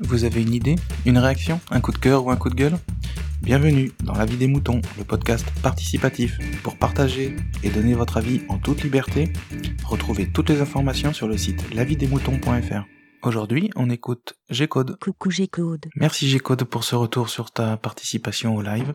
Vous avez une idée Une réaction Un coup de cœur ou un coup de gueule? Bienvenue dans La vie des moutons, le podcast participatif pour partager et donner votre avis en toute liberté. Retrouvez toutes les informations sur le site lavidesmoutons.fr. Aujourd'hui, on écoute G-Code. Coucou G-Code. Merci G-Code pour ce retour sur ta participation au live.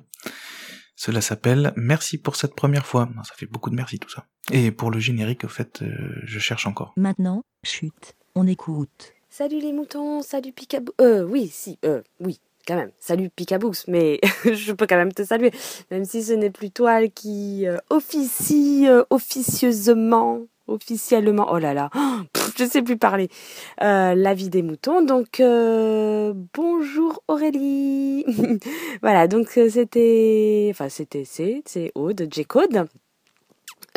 Cela s'appelle Merci pour cette première fois. Ça fait beaucoup de merci tout ça. Et pour le générique, au fait, euh, je cherche encore. Maintenant, chute, on écoute. Salut les moutons, salut Picaboo. Euh, oui, si, euh, oui, quand même. Salut Picaboo, mais je peux quand même te saluer, même si ce n'est plus toi qui euh, officie euh, officieusement, officiellement. Oh là là, pff, je sais plus parler. Euh, la vie des moutons. Donc bonjour Aurélie. voilà, donc c'était, enfin c'était c'est c'est Aude J Code.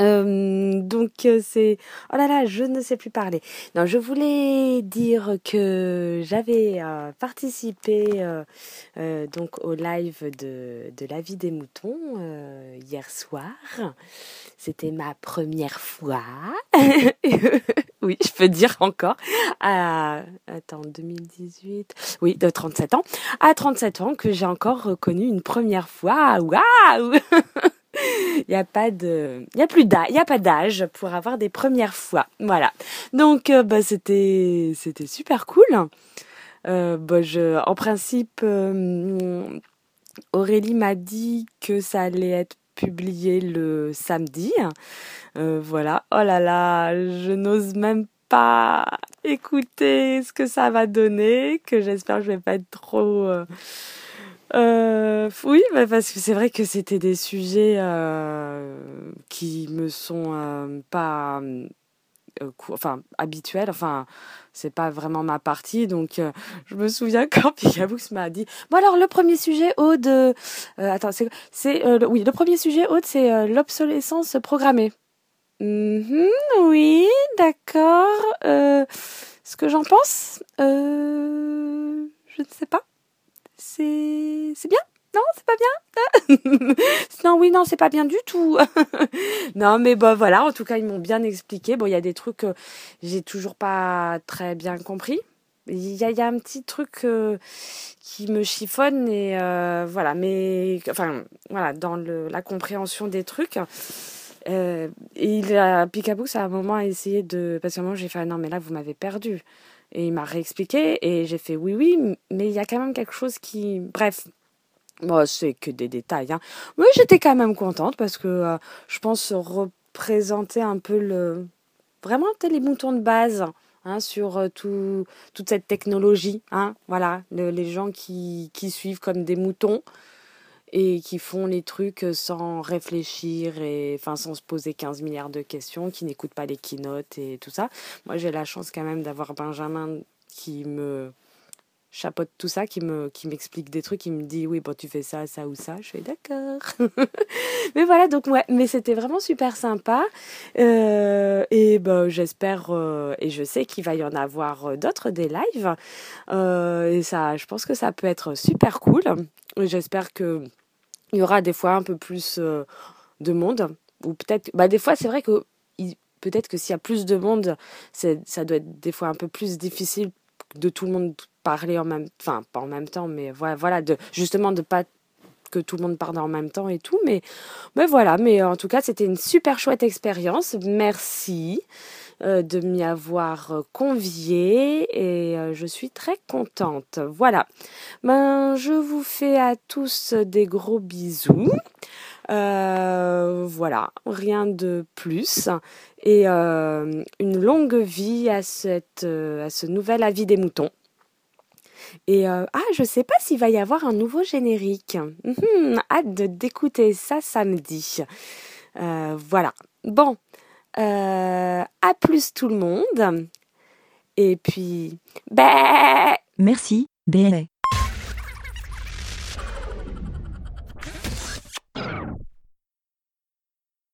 Euh, donc euh, c'est oh là là je ne sais plus parler. Non je voulais dire que j'avais euh, participé euh, euh, donc au live de, de la vie des moutons hier soir. C'était ma première fois. Oui je peux dire encore. À attends 2018 oui de 37 ans. À 37 ans que j'ai encore reconnu une première fois. Waouh il n'y a pas de, y a plus d'âge, y a pas d'âge pour avoir des premières fois. Voilà. Donc, euh, bah, c'était, c'était super cool. Euh, bah, en principe, euh, Aurélie m'a dit que ça allait être publié le samedi. Voilà. Oh là là, je n'ose même pas écouter ce que ça va donner, que j'espère que je vais pas être trop, euh, oui, bah parce que c'est vrai que c'était des sujets euh, qui me sont euh, pas enfin habituels. Enfin, c'est pas vraiment ma partie. Donc, je me souviens quand Picaboo m'a dit bon alors le premier sujet Aude, euh, attends c'est oui le premier sujet c'est l'obsolescence programmée. Mhm, oui, d'accord. Ce que j'en pense, je ne sais pas. C'est c'est bien Non, c'est pas bien Non, oui, non, c'est pas bien du tout. non, mais bon, voilà, en tout cas, ils m'ont bien expliqué. Bon, il y a des trucs que j'ai toujours pas très bien compris. Il y a, y a un petit truc euh, qui me chiffonne et euh, voilà, mais enfin, voilà, dans le, la compréhension des trucs. Euh, et il a, à un moment, a essayé de. Parce que moi, j'ai fait, ah non, mais là, vous m'avez perdu. Et il m'a réexpliqué et j'ai fait oui, oui, mais il y a quand même quelque chose qui. Bref, moi, c'est que des détails. Hein. Mais j'étais quand même contente parce que euh, je pense représenter un peu le. Vraiment, les moutons de base. Hein, sur euh, tout, toute cette technologie, hein, voilà, le- les gens qui, qui suivent comme des moutons et qui font les trucs sans réfléchir et enfin sans se poser 15 milliards de questions, qui n'écoutent pas les keynotes et tout ça. Moi, j'ai la chance quand même d'avoir Benjamin qui me chapeaute tout ça, qui me qui m'explique des trucs, qui me dit oui, bon tu fais ça, ça ou ça. Je fais d'accord. mais voilà, donc ouais, mais c'était vraiment super sympa. Euh, et ben j'espère euh, et je sais qu'il va y en avoir euh, d'autres des lives. Euh, et ça, je pense que ça peut être super cool. J'espère que il y aura des fois un peu plus euh, de monde ou peut-être bah des fois c'est vrai que peut-être que s'il y a plus de monde ça doit être des fois un peu plus difficile de tout le monde parler en même enfin pas en même temps mais voilà voilà de justement de pas que tout le monde parle en même temps et tout mais mais voilà mais en tout cas c'était une super chouette expérience. Merci de m'y avoir euh, conviée et euh, je suis très contente voilà ben, je vous fais à tous des gros bisous. Euh, voilà, rien de plus. Et euh, une longue vie à, cette, euh, à ce nouvel avis des moutons. Et euh, ah, je sais pas s'il va y avoir un nouveau générique. Mhm, hâte d'écouter ça samedi. Euh, voilà. Bon, euh, à plus tout le monde. Et puis, bah, Merci, BLA.